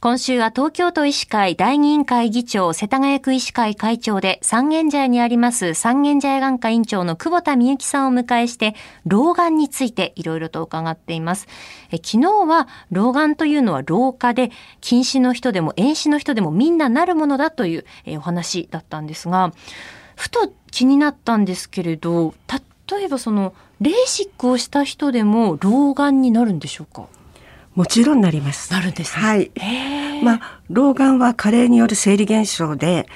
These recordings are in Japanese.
今週は東京都医師会第二委員会議長、世田谷区医師会会長で三軒茶屋にあります三軒茶屋眼科院長の久保田美幸さんを迎えして、老眼についていろいろと伺っています。え昨日は老眼というのは老化で、近視の人でも遠視の人でもみんななるものだというえお話だったんですが、ふと気になったんですけれど、例えばそのレーシックをした人でも老眼になるんでしょうか？もちろんなります。なるんです、ね、はい。まあ、老眼は加齢による生理現象で、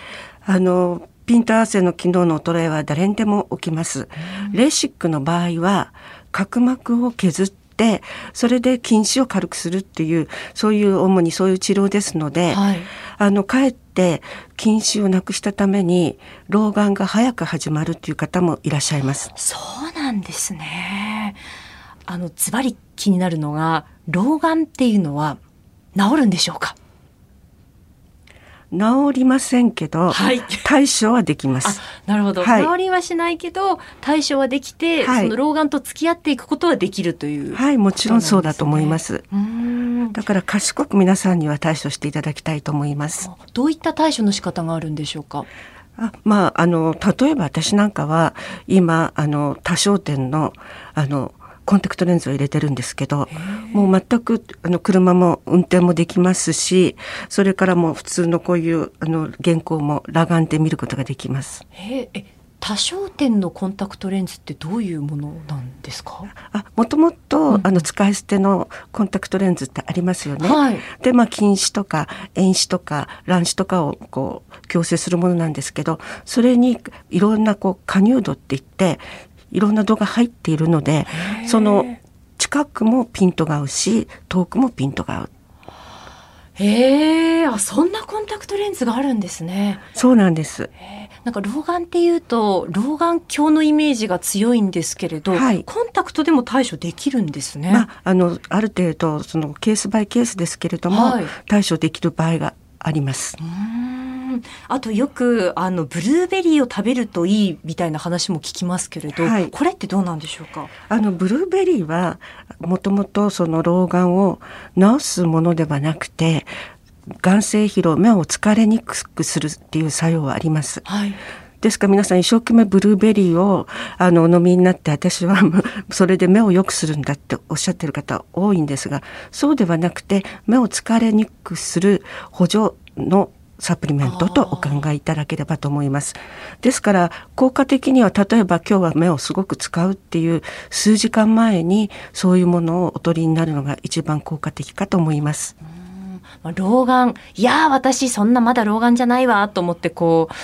あの、ピント合わせの機能の衰えは誰にでも起きます。レーシックの場合は、角膜を削って、それで近視を軽くするっていう、そういう主にそういう治療ですので、はい、あの、かえって近視をなくしたために、老眼が早く始まるっていう方もいらっしゃいます。そうなんですね。あの、ズバリ気になるのが、老眼っていうのは治るんでしょうか？治りませんけど、はい、対処はできます。なるほど、はい、治りはしないけど対処はできて、はい、その老眼と付き合っていくことはできるという、ね、はいもちろんそうだと思います。だから賢く皆さんには対処していただきたいと思います。どういった対処の仕方があるんでしょうか？あまああの例えば私なんかは今あの多焦点のあのコンタクトレンズを入れてるんですけどもう全くあの車も運転もできますしそれからもう普通のこういうあの原稿も裸眼で見ることができます。え多焦点のコンタクトレンズってどういうものなんですか？あもともと、あの使い捨てのコンタクトレンズってありますよね。はい、でまあ近視とか遠視とか乱視とかをこう矯正するものなんですけどそれにいろんなこう加入度って言っていろんな度が入っているのでその近くもピントが合うし遠くもピントが合う。へえ、あ、そんなコンタクトレンズがあるんですね。そうなんです。なんか老眼っていうと老眼鏡のイメージが強いんですけれど、はい、コンタクトでも対処できるんですね。まあ、あのある程度そのケースバイケースですけれども、はい、対処できる場合があります。あとよくあのブルーベリーを食べるといいみたいな話も聞きますけれど、はい、これってどうなんでしょうか？あのブルーベリーはもともとその老眼を治すものではなくて眼性疲労目を疲れにくくするっていう作用はあります。はいですから皆さん一生懸命ブルーベリーをあのお飲みになって私は それで目を良くするんだっておっしゃってる方多いんですがそうではなくて目を疲れにくくする補助のサプリメントとお考えいただければと思います。ですから効果的には例えば今日は目をすごく使うっていう数時間前にそういうものをお取りになるのが一番効果的かと思います。まあ、老眼いや私そんなまだ老眼じゃないわと思ってこう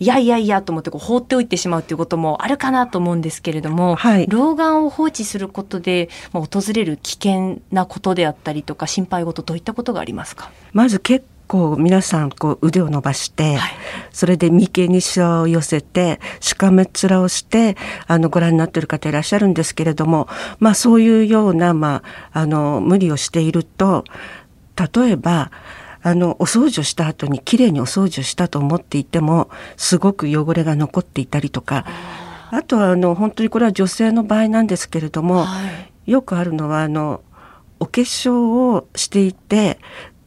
いやいやいやと思ってこう放っておいてしまうということもあるかなと思うんですけれども、はい、老眼を放置することで、まあ、訪れる危険なことであったりとか心配事どういったことがありますかまず結構皆さんこう腕を伸ばして、はい、それで眉間にしわを寄せてしかめっ面をしてあのご覧になっている方いらっしゃるんですけれどもまあそういうような、まあ、あの無理をしていると例えばあのお掃除をした後にきれいにお掃除をしたと思っていてもすごく汚れが残っていたりとかあとはあの本当にこれは女性の場合なんですけれども、はい、よくあるのはあのお化粧をしていて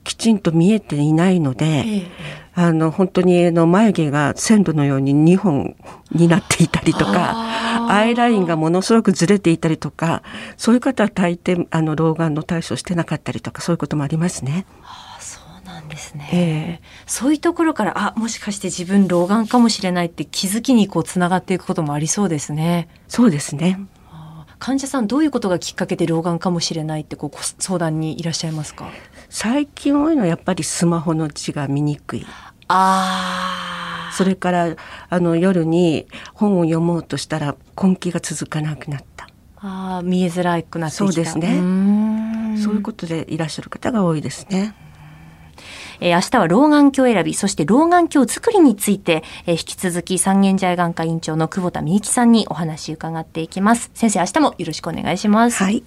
きちんと見えていないので、ええ、あの本当にあの眉毛が線路のように2本になっていたりとかアイラインがものすごくずれていたりとかそういう方は大抵あの老眼の対処してなかったりとかそういうこともありますね。ですね、えー、そういうところからあもしかして自分老眼かもしれないって気づきにこうつながっていくこともありそうですね。そうですね。患者さんどういうことがきっかけで老眼かもしれないってこう相談にいらっしゃいますか？最近多いのはやっぱりスマホの字が見にくい。あそれからあの夜に本を読もうとしたら根気が続かなくなった。あ見えづらくなってそうですねそういうことでいらっしゃる方が多いですね。えー、明日は老眼鏡選び、そして老眼鏡作りについて、えー、引き続き三軒茶屋眼科院長の久保田美幸さんにお話伺っていきます。先生、明日もよろしくお願いします。はい。